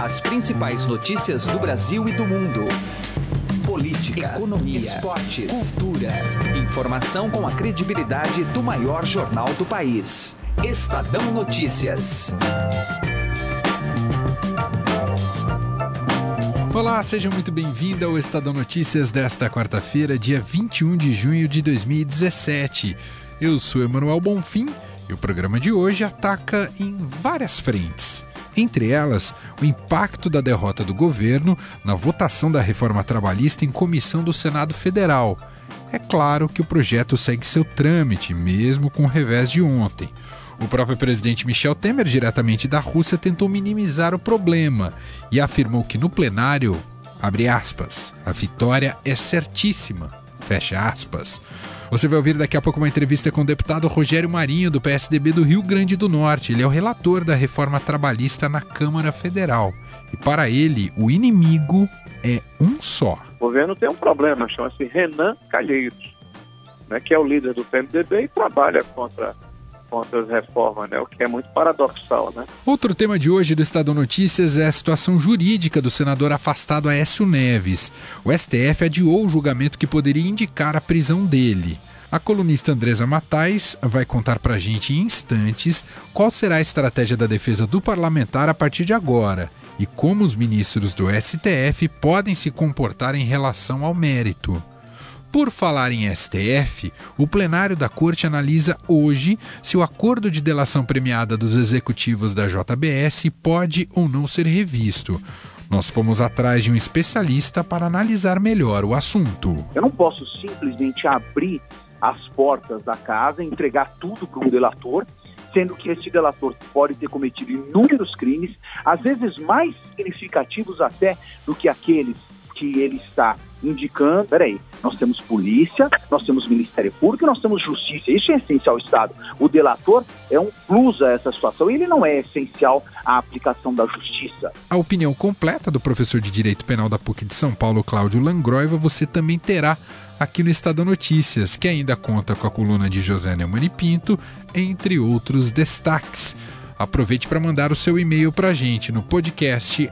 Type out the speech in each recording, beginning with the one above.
As principais notícias do Brasil e do mundo. Política, economia, esportes, cultura. Informação com a credibilidade do maior jornal do país. Estadão Notícias. Olá, seja muito bem-vindo ao Estadão Notícias desta quarta-feira, dia 21 de junho de 2017. Eu sou Emanuel Bonfim e o programa de hoje ataca em várias frentes. Entre elas, o impacto da derrota do governo na votação da reforma trabalhista em comissão do Senado Federal. É claro que o projeto segue seu trâmite, mesmo com o revés de ontem. O próprio presidente Michel Temer, diretamente da Rússia, tentou minimizar o problema e afirmou que no plenário, abre aspas, a vitória é certíssima, fecha aspas. Você vai ouvir daqui a pouco uma entrevista com o deputado Rogério Marinho, do PSDB do Rio Grande do Norte. Ele é o relator da reforma trabalhista na Câmara Federal. E para ele, o inimigo é um só. O governo tem um problema, chama-se Renan Calheiros, né, que é o líder do PMDB e trabalha contra contra né? O que é muito paradoxal, né? Outro tema de hoje do Estado Notícias é a situação jurídica do senador afastado Aécio Neves. O STF adiou o julgamento que poderia indicar a prisão dele. A colunista Andresa Matais vai contar para a gente em instantes qual será a estratégia da defesa do parlamentar a partir de agora e como os ministros do STF podem se comportar em relação ao mérito. Por falar em STF, o plenário da Corte analisa hoje se o acordo de delação premiada dos executivos da JBS pode ou não ser revisto. Nós fomos atrás de um especialista para analisar melhor o assunto. Eu não posso simplesmente abrir as portas da casa entregar tudo para um delator, sendo que esse delator pode ter cometido inúmeros crimes, às vezes mais significativos até do que aqueles que ele está indicando, peraí, nós temos polícia, nós temos Ministério Público, nós temos justiça. Isso é essencial ao Estado. O delator é um plus a essa situação. Ele não é essencial à aplicação da justiça. A opinião completa do professor de Direito Penal da PUC de São Paulo, Cláudio Langroiva, você também terá aqui no Estado Notícias, que ainda conta com a coluna de José Neumann Pinto, entre outros destaques. Aproveite para mandar o seu e-mail para a gente no podcast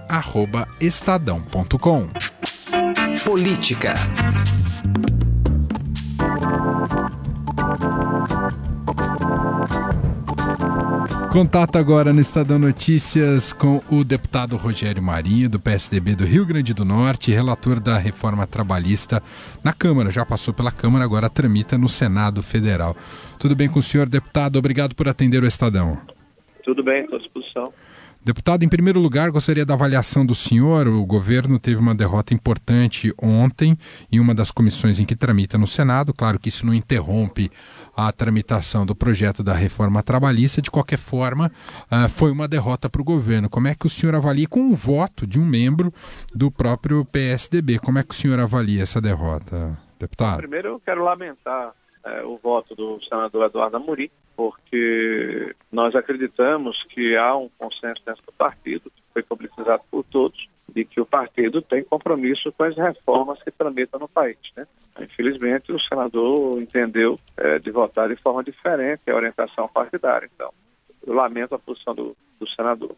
estadão.com. Política. Contato agora no Estadão Notícias com o deputado Rogério Marinho, do PSDB do Rio Grande do Norte, relator da reforma trabalhista na Câmara. Já passou pela Câmara, agora tramita no Senado Federal. Tudo bem com o senhor, deputado? Obrigado por atender o Estadão. Tudo bem, estou à disposição. Deputado, em primeiro lugar, gostaria da avaliação do senhor. O governo teve uma derrota importante ontem em uma das comissões em que tramita no Senado. Claro que isso não interrompe a tramitação do projeto da reforma trabalhista. De qualquer forma, uh, foi uma derrota para o governo. Como é que o senhor avalia, com o voto de um membro do próprio PSDB, como é que o senhor avalia essa derrota, deputado? Primeiro, eu quero lamentar é, o voto do senador Eduardo Amorim, porque nós acreditamos que há um consenso dentro do partido, que foi publicizado por todos, de que o partido tem compromisso com as reformas que tramitam no país. Né? Infelizmente, o senador entendeu é, de votar de forma diferente a orientação partidária. Então, eu lamento a posição do, do senador.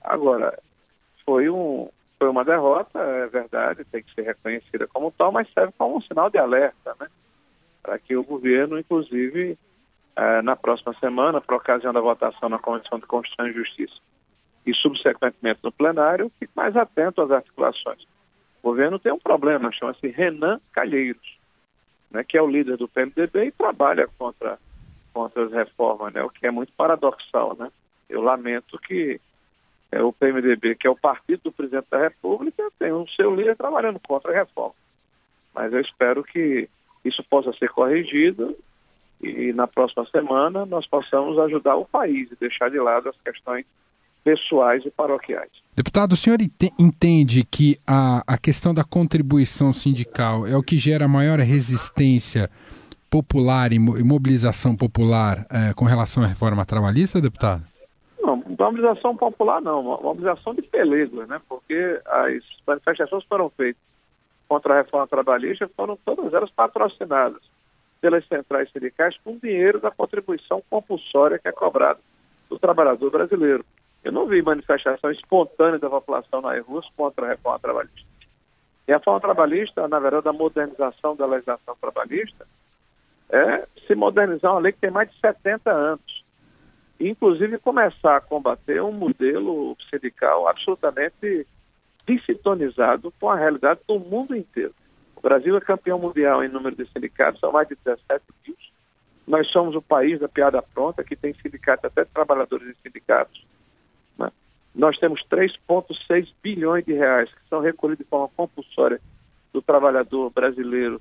Agora, foi, um, foi uma derrota, é verdade, tem que ser reconhecida como tal, mas serve como um sinal de alerta, né? para que o governo, inclusive, eh, na próxima semana, por ocasião da votação na Comissão de Constituição e Justiça e subsequentemente no plenário, fique mais atento às articulações. O governo tem um problema, chama-se Renan Calheiros, né, que é o líder do PMDB e trabalha contra, contra as reformas, né, o que é muito paradoxal. Né? Eu lamento que é, o PMDB, que é o partido do presidente da República, tem o seu líder trabalhando contra a reforma. Mas eu espero que isso possa ser corrigido e na próxima semana nós possamos ajudar o país e deixar de lado as questões pessoais e paroquiais. Deputado, o senhor entende que a, a questão da contribuição sindical é o que gera maior resistência popular e mobilização popular é, com relação à reforma trabalhista, deputado? Não, mobilização popular não, mobilização de pelegos, né? Porque as manifestações foram feitas contra a reforma trabalhista foram todas elas patrocinadas pelas centrais sindicais com dinheiro da contribuição compulsória que é cobrada do trabalhador brasileiro. Eu não vi manifestação espontânea da população nas ruas contra a reforma trabalhista. E a reforma trabalhista, na verdade, a modernização da legislação trabalhista, é se modernizar uma lei que tem mais de 70 anos. E, inclusive, começar a combater um modelo sindical absolutamente desintonizado com a realidade do mundo inteiro. O Brasil é campeão mundial em número de sindicatos, são mais de 17 mil. Nós somos o país da piada pronta, que tem sindicatos, até trabalhadores de sindicatos. Né? Nós temos 3,6 bilhões de reais que são recolhidos de forma compulsória do trabalhador brasileiro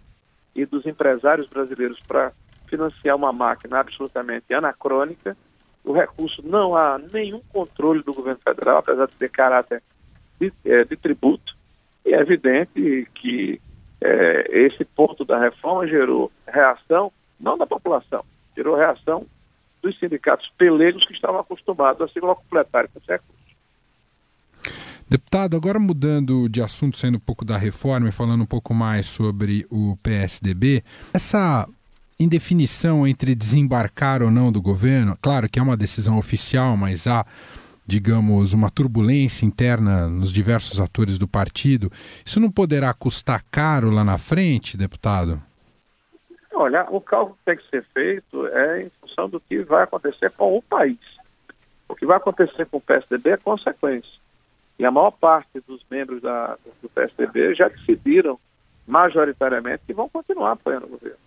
e dos empresários brasileiros para financiar uma máquina absolutamente anacrônica. O recurso não há nenhum controle do governo federal, apesar de ter caráter de, é, de tributo. E é evidente que é, esse ponto da reforma gerou reação, não da população, gerou reação dos sindicatos pelegos que estavam acostumados a se locupletarem com recurso. Deputado, agora mudando de assunto, saindo um pouco da reforma e falando um pouco mais sobre o PSDB, essa indefinição entre desembarcar ou não do governo, claro que é uma decisão oficial, mas há digamos, uma turbulência interna nos diversos atores do partido, isso não poderá custar caro lá na frente, deputado? Olha, o cálculo que tem que ser feito é em função do que vai acontecer com o país. O que vai acontecer com o PSDB é consequência. E a maior parte dos membros da, do PSDB já decidiram, majoritariamente, que vão continuar apoiando o governo.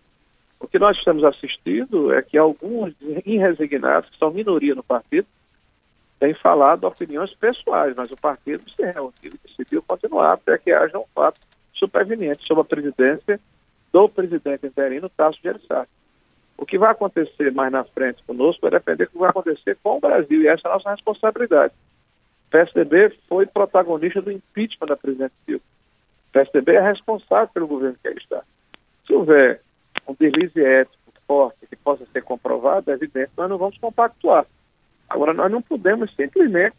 O que nós estamos assistindo é que alguns irresignados, que são minoria no partido, tem falado opiniões pessoais, mas o partido se reuniu e decidiu continuar até que haja um fato superveniente sob a presidência do presidente interino, Tasso Gereissati. O que vai acontecer mais na frente conosco vai depender do que vai acontecer com o Brasil, e essa é a nossa responsabilidade. O PSDB foi protagonista do impeachment da presidente Dilma. O PSDB é responsável pelo governo que aí está. Se houver um deslize ético forte que possa ser comprovado, é evidente, nós não vamos compactuar. Agora, nós não podemos simplesmente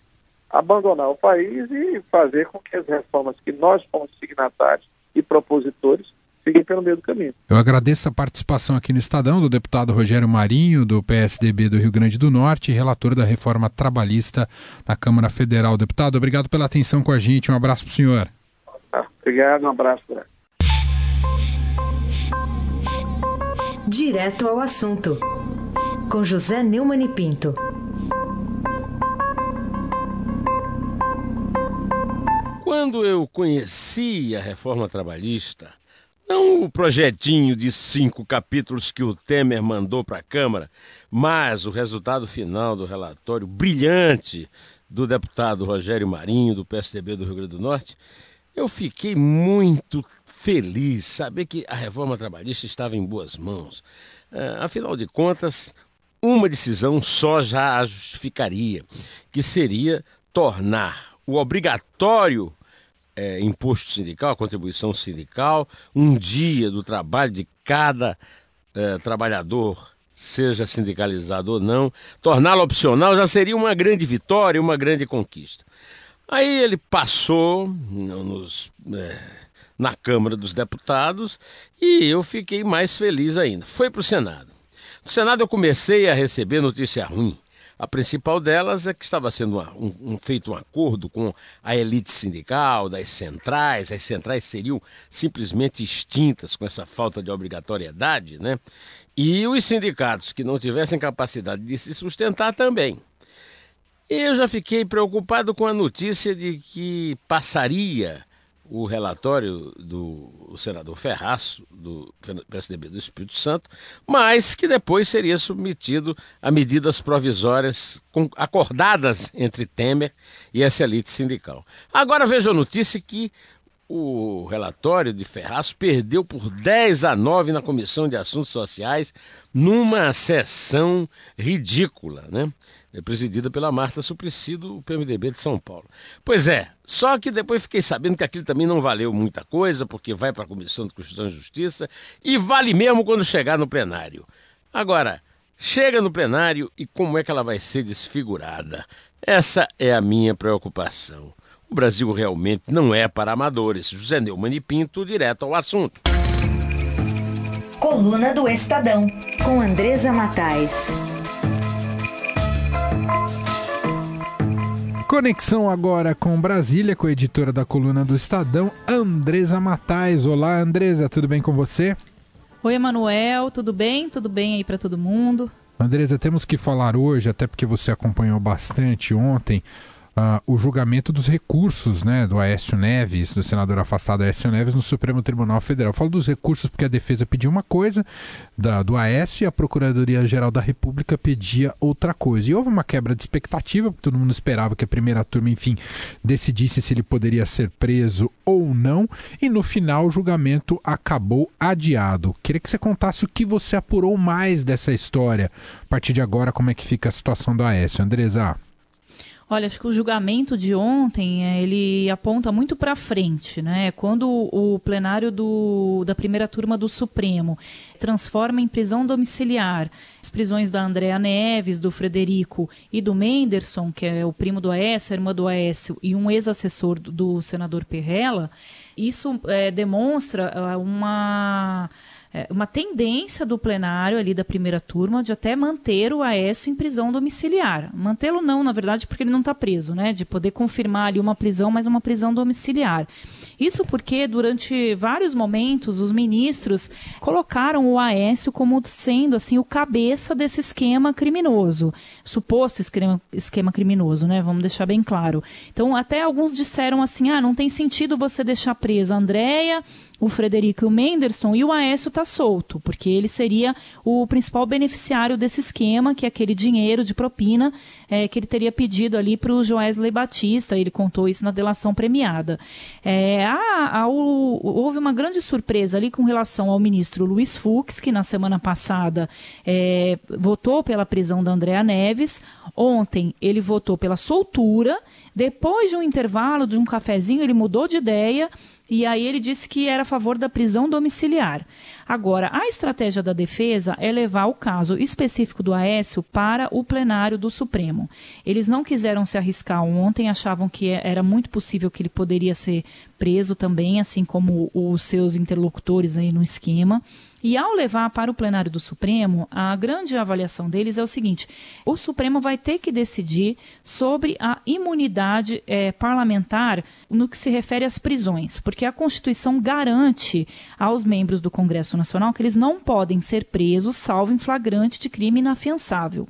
abandonar o país e fazer com que as reformas que nós fomos signatários e propositores fiquem pelo meio do caminho. Eu agradeço a participação aqui no Estadão do deputado Rogério Marinho, do PSDB do Rio Grande do Norte, relator da reforma trabalhista na Câmara Federal. Deputado, obrigado pela atenção com a gente. Um abraço para o senhor. Ah, obrigado, um abraço. Direto ao assunto, com José Neumann e Pinto. Quando eu conheci a reforma trabalhista, não o projetinho de cinco capítulos que o Temer mandou para a Câmara, mas o resultado final do relatório brilhante do deputado Rogério Marinho, do PSDB do Rio Grande do Norte, eu fiquei muito feliz saber que a reforma trabalhista estava em boas mãos. É, afinal de contas, uma decisão só já a justificaria, que seria tornar o obrigatório é, imposto sindical, contribuição sindical, um dia do trabalho de cada é, trabalhador, seja sindicalizado ou não, torná-lo opcional já seria uma grande vitória, uma grande conquista. Aí ele passou nos, é, na Câmara dos Deputados e eu fiquei mais feliz ainda. Foi para o Senado. No Senado eu comecei a receber notícia ruim. A principal delas é que estava sendo um, um, feito um acordo com a elite sindical, das centrais, as centrais seriam simplesmente extintas com essa falta de obrigatoriedade, né? E os sindicatos que não tivessem capacidade de se sustentar também. Eu já fiquei preocupado com a notícia de que passaria o relatório do senador Ferraço, do PSDB do Espírito Santo, mas que depois seria submetido a medidas provisórias acordadas entre Temer e essa elite sindical. Agora veja a notícia que o relatório de Ferraz perdeu por 10 a 9 na Comissão de Assuntos Sociais, numa sessão ridícula, né? É presidida pela Marta Suplicy do PMDB de São Paulo. Pois é, só que depois fiquei sabendo que aquilo também não valeu muita coisa, porque vai para a Comissão de Constituição e Justiça e vale mesmo quando chegar no plenário. Agora, chega no plenário e como é que ela vai ser desfigurada? Essa é a minha preocupação. O Brasil realmente não é para amadores. José Neumann e Pinto, direto ao assunto. Coluna do Estadão, com Andresa Matais. Conexão agora com Brasília, com a editora da coluna do Estadão, Andresa Matais. Olá, Andresa, tudo bem com você? Oi, Emanuel, tudo bem? Tudo bem aí para todo mundo? Andresa, temos que falar hoje, até porque você acompanhou bastante ontem, uh, o julgamento dos recursos né, do Aécio Neves, do senador afastado Aécio Neves, no Supremo Tribunal Federal. Eu falo dos recursos porque a defesa pediu uma coisa da, do Aécio e a Procuradoria-Geral da República pedia outra coisa. E houve uma quebra de expectativa, porque todo mundo esperava que a primeira turma, enfim, decidisse se ele poderia ser preso ou não. E no final o julgamento acabou adiado. Queria que você contasse o que você apurou mais dessa história. A partir de agora, como é que fica a situação do Aécio, Andresa? Olha, acho que o julgamento de ontem é, ele aponta muito para frente, né? Quando o plenário do, da primeira turma do Supremo transforma em prisão domiciliar as prisões da Andréa Neves, do Frederico e do Menderson, que é o primo do Aécio, a irmã do Aécio e um ex-assessor do, do, senador Perrella, isso é, demonstra uh, uma é, uma tendência do plenário ali da primeira turma de até manter o Aécio em prisão domiciliar. Mantê-lo não, na verdade, porque ele não está preso, né? De poder confirmar ali uma prisão, mas uma prisão domiciliar. Isso porque durante vários momentos os ministros colocaram o Aécio como sendo assim o cabeça desse esquema criminoso, suposto esquema, esquema criminoso, né? Vamos deixar bem claro. Então até alguns disseram assim, ah, não tem sentido você deixar presa a Andrea o Frederico e o Menderson, e o Aécio está solto, porque ele seria o principal beneficiário desse esquema, que é aquele dinheiro de propina é, que ele teria pedido ali para o Joesley Batista, ele contou isso na delação premiada. É, a, a, o, houve uma grande surpresa ali com relação ao ministro Luiz Fux, que na semana passada é, votou pela prisão da Andréa Neves, ontem ele votou pela soltura, depois de um intervalo, de um cafezinho, ele mudou de ideia e aí ele disse que era a favor da prisão domiciliar. Agora, a estratégia da defesa é levar o caso específico do Aécio para o plenário do Supremo. Eles não quiseram se arriscar ontem, achavam que era muito possível que ele poderia ser preso também, assim como os seus interlocutores aí no esquema. E ao levar para o plenário do Supremo, a grande avaliação deles é o seguinte: o Supremo vai ter que decidir sobre a imunidade é, parlamentar no que se refere às prisões, porque a Constituição garante aos membros do Congresso Nacional que eles não podem ser presos salvo em flagrante de crime inafiançável.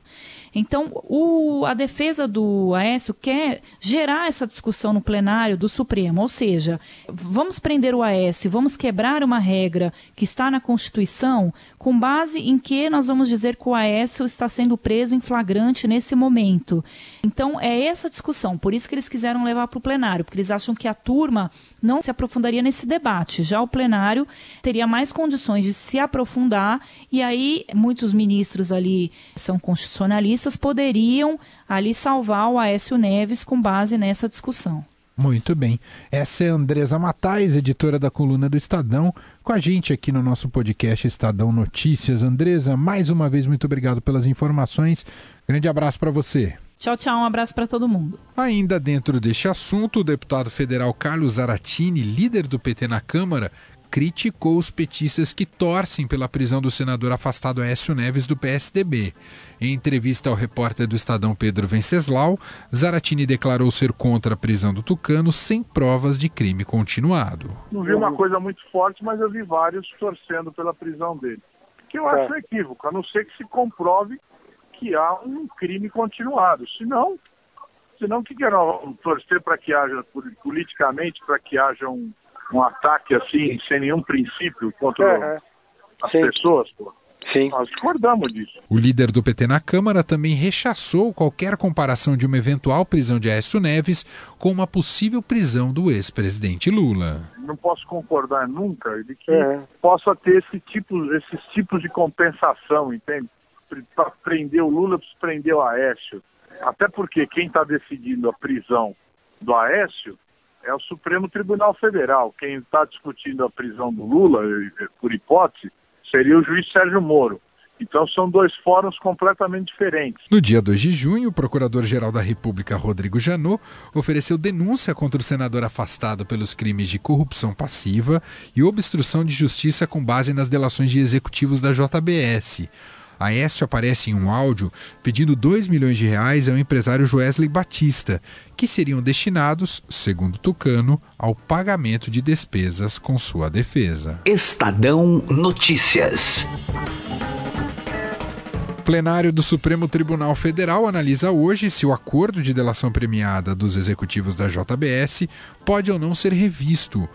Então, o, a defesa do Aécio quer gerar essa discussão no plenário do Supremo, ou seja, vamos prender o Aécio, vamos quebrar uma regra que está na Constituição, com base em que nós vamos dizer que o Aécio está sendo preso em flagrante nesse momento. Então, é essa discussão, por isso que eles quiseram levar para o plenário, porque eles acham que a turma não se aprofundaria nesse debate. Já o plenário teria mais condições de se aprofundar e aí muitos ministros ali são constitucionalistas poderiam ali salvar o Aécio Neves com base nessa discussão. Muito bem. Essa é a Andresa Matais, editora da coluna do Estadão, com a gente aqui no nosso podcast Estadão Notícias. Andresa, mais uma vez, muito obrigado pelas informações. Grande abraço para você. Tchau, tchau. Um abraço para todo mundo. Ainda dentro deste assunto, o deputado federal Carlos Zaratini, líder do PT na Câmara, criticou os petistas que torcem pela prisão do senador afastado Aécio Neves do PSDB. Em entrevista ao repórter do Estadão Pedro Venceslau, Zaratini declarou ser contra a prisão do Tucano sem provas de crime continuado. Não vi uma coisa muito forte, mas eu vi vários torcendo pela prisão dele. Que eu acho é. equívoco, a não ser que se comprove que há um crime continuado. Senão, senão que querem torcer para que haja, politicamente, para que haja um, um ataque assim, sem nenhum princípio contra uhum. as Sim. pessoas, pô. Sim. Nós discordamos disso. O líder do PT na Câmara também rechaçou qualquer comparação de uma eventual prisão de Aécio Neves com uma possível prisão do ex-presidente Lula. Não posso concordar nunca de que é. possa ter esse tipo, esses tipos de compensação, entende? Para prender o Lula, precisa prender o Aécio. Até porque quem está decidindo a prisão do Aécio é o Supremo Tribunal Federal. Quem está discutindo a prisão do Lula, por hipótese, seria o juiz Sérgio Moro. Então são dois fóruns completamente diferentes. No dia 2 de junho, o Procurador-Geral da República, Rodrigo Janot, ofereceu denúncia contra o senador afastado pelos crimes de corrupção passiva e obstrução de justiça com base nas delações de executivos da JBS. Aécio aparece em um áudio pedindo 2 milhões de reais ao empresário Joesley Batista, que seriam destinados, segundo Tucano, ao pagamento de despesas com sua defesa. Estadão Notícias. O plenário do Supremo Tribunal Federal analisa hoje se o acordo de delação premiada dos executivos da JBS pode ou não ser revisto.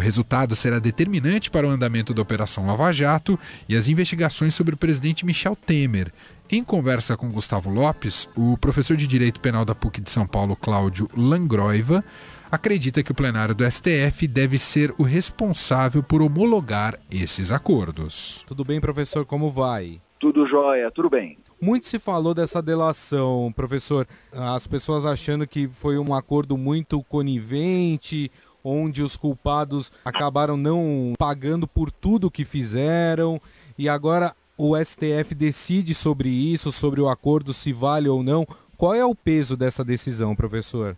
O resultado será determinante para o andamento da Operação Lava Jato e as investigações sobre o presidente Michel Temer. Em conversa com Gustavo Lopes, o professor de Direito Penal da PUC de São Paulo, Cláudio Langroiva, acredita que o plenário do STF deve ser o responsável por homologar esses acordos. Tudo bem, professor? Como vai? Tudo jóia, tudo bem. Muito se falou dessa delação, professor. As pessoas achando que foi um acordo muito conivente, onde os culpados acabaram não pagando por tudo que fizeram e agora o STF decide sobre isso, sobre o acordo se vale ou não. Qual é o peso dessa decisão, professor?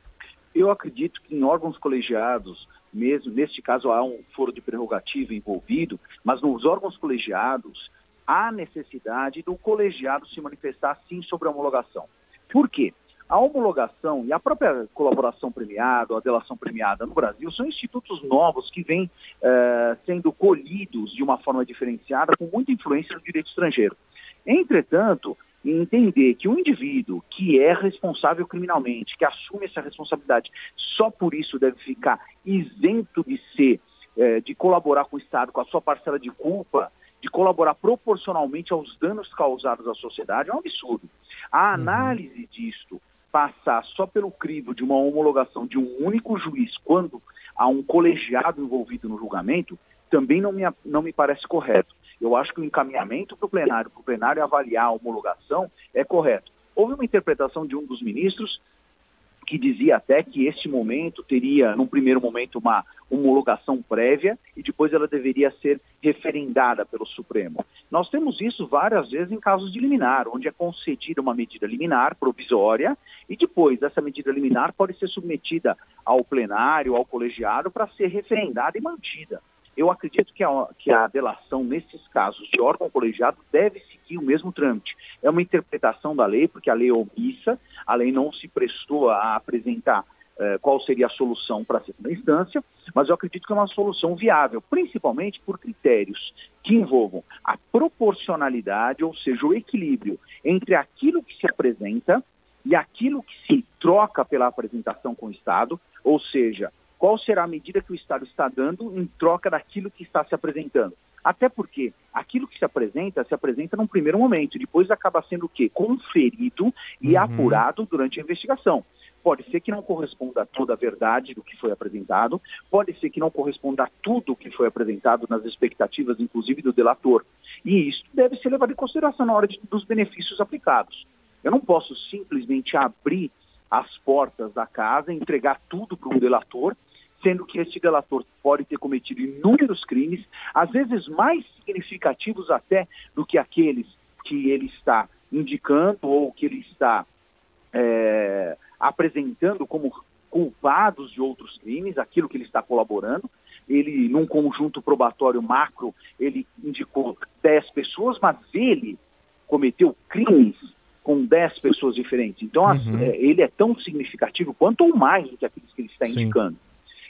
Eu acredito que em órgãos colegiados, mesmo neste caso há um foro de prerrogativa envolvido, mas nos órgãos colegiados há necessidade do colegiado se manifestar sim sobre a homologação. Por quê? A homologação e a própria colaboração premiada, a delação premiada no Brasil, são institutos novos que vêm eh, sendo colhidos de uma forma diferenciada, com muita influência no direito estrangeiro. Entretanto, entender que o indivíduo que é responsável criminalmente, que assume essa responsabilidade, só por isso deve ficar isento de ser, eh, de colaborar com o Estado, com a sua parcela de culpa, de colaborar proporcionalmente aos danos causados à sociedade, é um absurdo. A uhum. análise disto passar só pelo crivo de uma homologação de um único juiz quando há um colegiado envolvido no julgamento, também não me, não me parece correto. Eu acho que o encaminhamento para o plenário, para o plenário avaliar a homologação, é correto. Houve uma interpretação de um dos ministros que dizia até que este momento teria, num primeiro momento, uma homologação prévia e depois ela deveria ser referendada pelo Supremo. Nós temos isso várias vezes em casos de liminar, onde é concedida uma medida liminar provisória e depois essa medida liminar pode ser submetida ao plenário, ao colegiado, para ser referendada e mantida. Eu acredito que a, que a delação, nesses casos de órgão colegiado, deve seguir o mesmo trâmite. É uma interpretação da lei, porque a lei é omissa, a lei não se prestou a apresentar eh, qual seria a solução para a segunda instância, mas eu acredito que é uma solução viável, principalmente por critérios que envolvam a proporcionalidade, ou seja, o equilíbrio entre aquilo que se apresenta e aquilo que se troca pela apresentação com o Estado, ou seja, qual será a medida que o Estado está dando em troca daquilo que está se apresentando. Até porque aquilo que se apresenta, se apresenta num primeiro momento, depois acaba sendo o quê? Conferido e uhum. apurado durante a investigação. Pode ser que não corresponda a toda a verdade do que foi apresentado, pode ser que não corresponda a tudo o que foi apresentado nas expectativas, inclusive do delator. E isso deve ser levado em consideração na hora de, dos benefícios aplicados. Eu não posso simplesmente abrir as portas da casa, entregar tudo para um delator sendo que este delator pode ter cometido inúmeros crimes, às vezes mais significativos até do que aqueles que ele está indicando ou que ele está é, apresentando como culpados de outros crimes, aquilo que ele está colaborando. Ele, num conjunto probatório macro, ele indicou 10 pessoas, mas ele cometeu crimes com 10 pessoas diferentes. Então, uhum. é, ele é tão significativo quanto ou mais do que aqueles que ele está Sim. indicando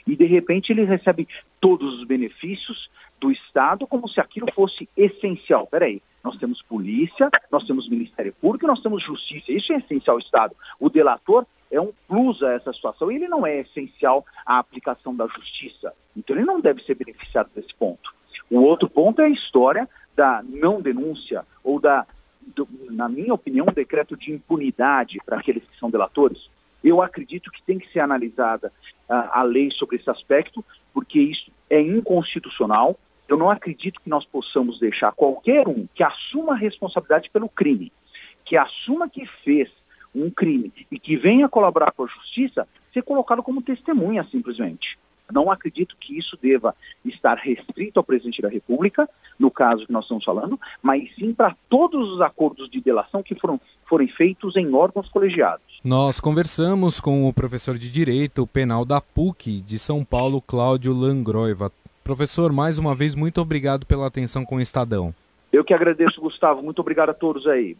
e de repente ele recebe todos os benefícios do Estado como se aquilo fosse essencial. Peraí, nós temos polícia, nós temos Ministério Público, nós temos justiça. Isso é essencial ao Estado. O delator é um plus a essa situação e ele não é essencial à aplicação da justiça. Então ele não deve ser beneficiado desse ponto. O outro ponto é a história da não denúncia ou da, do, na minha opinião, um decreto de impunidade para aqueles que são delatores. Eu acredito que tem que ser analisada uh, a lei sobre esse aspecto, porque isso é inconstitucional. Eu não acredito que nós possamos deixar qualquer um que assuma a responsabilidade pelo crime, que assuma que fez um crime e que venha colaborar com a justiça, ser colocado como testemunha simplesmente. Não acredito que isso deva estar restrito ao presidente da República, no caso que nós estamos falando, mas sim para todos os acordos de delação que foram, forem feitos em órgãos colegiados. Nós conversamos com o professor de Direito Penal da PUC de São Paulo, Cláudio Langroiva. Professor, mais uma vez, muito obrigado pela atenção com o Estadão. Eu que agradeço, Gustavo. Muito obrigado a todos aí.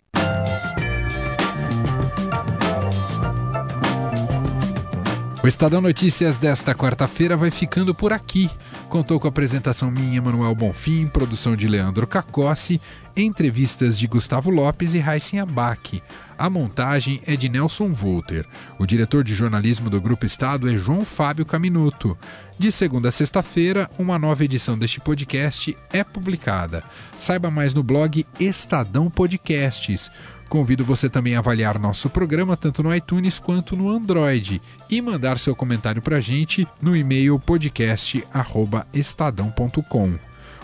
O Estadão Notícias desta quarta-feira vai ficando por aqui. Contou com a apresentação minha, Manuel Bonfim, produção de Leandro Cacossi, entrevistas de Gustavo Lopes e Raíssen Abac. A montagem é de Nelson Volter. O diretor de jornalismo do Grupo Estado é João Fábio Caminuto. De segunda a sexta-feira, uma nova edição deste podcast é publicada. Saiba mais no blog Estadão Podcasts. Convido você também a avaliar nosso programa tanto no iTunes quanto no Android e mandar seu comentário para a gente no e-mail podcast@estadão.com.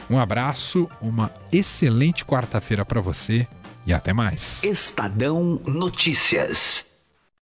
Um abraço, uma excelente quarta-feira para você e até mais. Estadão Notícias.